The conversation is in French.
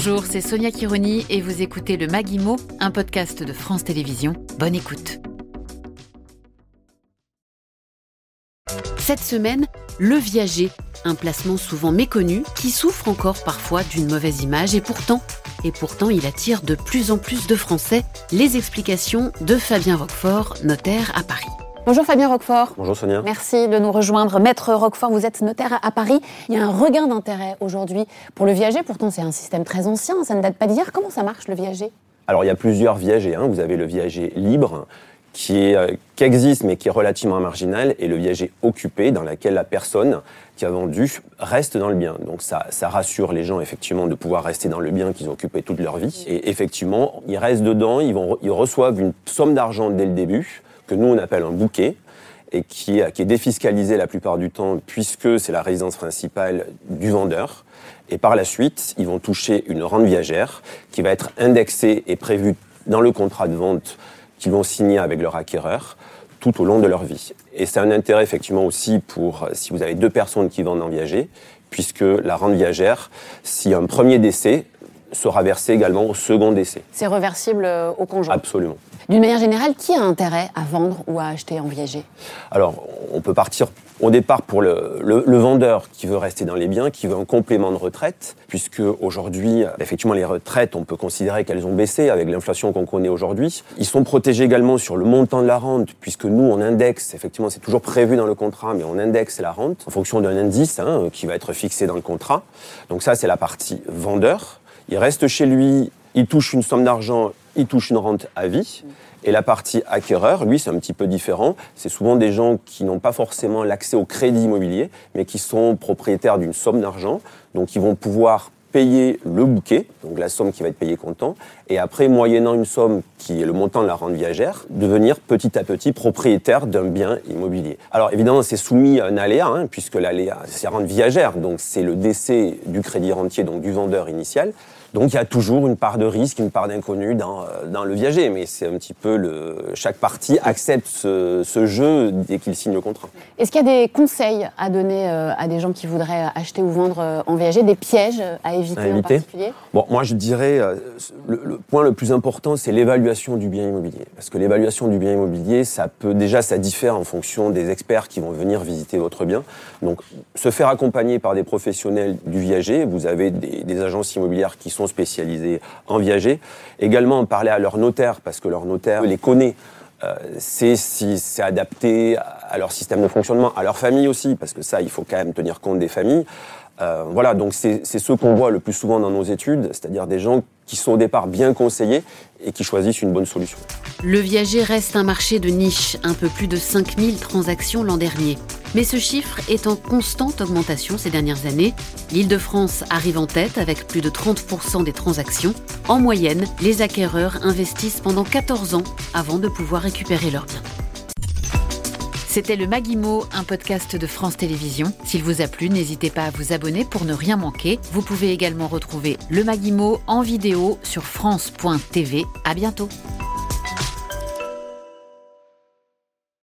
Bonjour, c'est Sonia Kironi et vous écoutez le Maguimo, un podcast de France Télévisions. Bonne écoute. Cette semaine, le viager, un placement souvent méconnu qui souffre encore parfois d'une mauvaise image et pourtant, et pourtant il attire de plus en plus de Français. Les explications de Fabien Roquefort, notaire à Paris. Bonjour Fabien Roquefort. Bonjour Sonia. Merci de nous rejoindre. Maître Roquefort, vous êtes notaire à Paris. Il y a un regain d'intérêt aujourd'hui pour le viager. Pourtant, c'est un système très ancien, ça ne date pas d'hier. Comment ça marche le viager? Alors, il y a plusieurs viagers. Hein. Vous avez le viager libre, qui, est, euh, qui existe mais qui est relativement marginal, et le viager occupé, dans lequel la personne qui a vendu reste dans le bien. Donc ça, ça rassure les gens effectivement de pouvoir rester dans le bien qu'ils ont occupé toute leur vie. Et effectivement, ils restent dedans, ils, vont, ils reçoivent une somme d'argent dès le début que nous on appelle un bouquet et qui est, défiscalisé la plupart du temps puisque c'est la résidence principale du vendeur. Et par la suite, ils vont toucher une rente viagère qui va être indexée et prévue dans le contrat de vente qu'ils vont signer avec leur acquéreur tout au long de leur vie. Et c'est un intérêt effectivement aussi pour si vous avez deux personnes qui vendent en viager, puisque la rente viagère, si un premier décès, sera versé également au second décès. C'est reversible euh, au conjoint Absolument. D'une manière générale, qui a intérêt à vendre ou à acheter en viager Alors, on peut partir au départ pour le, le, le, vendeur qui veut rester dans les biens, qui veut un complément de retraite, puisque aujourd'hui, effectivement, les retraites, on peut considérer qu'elles ont baissé avec l'inflation qu'on connaît aujourd'hui. Ils sont protégés également sur le montant de la rente, puisque nous, on indexe, effectivement, c'est toujours prévu dans le contrat, mais on indexe la rente en fonction d'un indice hein, qui va être fixé dans le contrat. Donc ça, c'est la partie vendeur. Il reste chez lui, il touche une somme d'argent, il touche une rente à vie. Et la partie acquéreur, lui, c'est un petit peu différent. C'est souvent des gens qui n'ont pas forcément l'accès au crédit immobilier, mais qui sont propriétaires d'une somme d'argent. Donc, ils vont pouvoir payer le bouquet, donc la somme qui va être payée comptant, et après, moyennant une somme qui est le montant de la rente viagère, devenir petit à petit propriétaire d'un bien immobilier. Alors évidemment, c'est soumis à un aléa, hein, puisque l'aléa, c'est rente viagère, donc c'est le décès du crédit rentier, donc du vendeur initial. Donc il y a toujours une part de risque, une part d'inconnu dans, dans le viager, mais c'est un petit peu le chaque partie accepte ce, ce jeu dès qu'il signe le contrat. Est-ce qu'il y a des conseils à donner euh, à des gens qui voudraient acheter ou vendre euh, en viager, des pièges à éviter, à éviter. en particulier? Bon, moi je dirais euh, le, le point le plus important, c'est l'évaluation du bien immobilier, parce que l'évaluation du bien immobilier, ça peut déjà ça diffère en fonction des experts qui vont venir visiter votre bien. Donc se faire accompagner par des professionnels du viager, vous avez des, des agences immobilières qui sont spécialisés en viager. Également, parler à leur notaire, parce que leur notaire les connaît. Euh, c'est si c'est adapté à leur système de fonctionnement, à leur famille aussi, parce que ça, il faut quand même tenir compte des familles. Euh, voilà, donc c'est ce qu'on voit le plus souvent dans nos études, c'est-à-dire des gens qui sont au départ bien conseillés et qui choisissent une bonne solution. Le viager reste un marché de niche, un peu plus de 5000 transactions l'an dernier. Mais ce chiffre est en constante augmentation ces dernières années. L'Île-de-France arrive en tête avec plus de 30% des transactions. En moyenne, les acquéreurs investissent pendant 14 ans avant de pouvoir récupérer leurs biens. C'était le Maguimo, un podcast de France Télévisions. S'il vous a plu, n'hésitez pas à vous abonner pour ne rien manquer. Vous pouvez également retrouver le Maguimo en vidéo sur France.tv. À bientôt.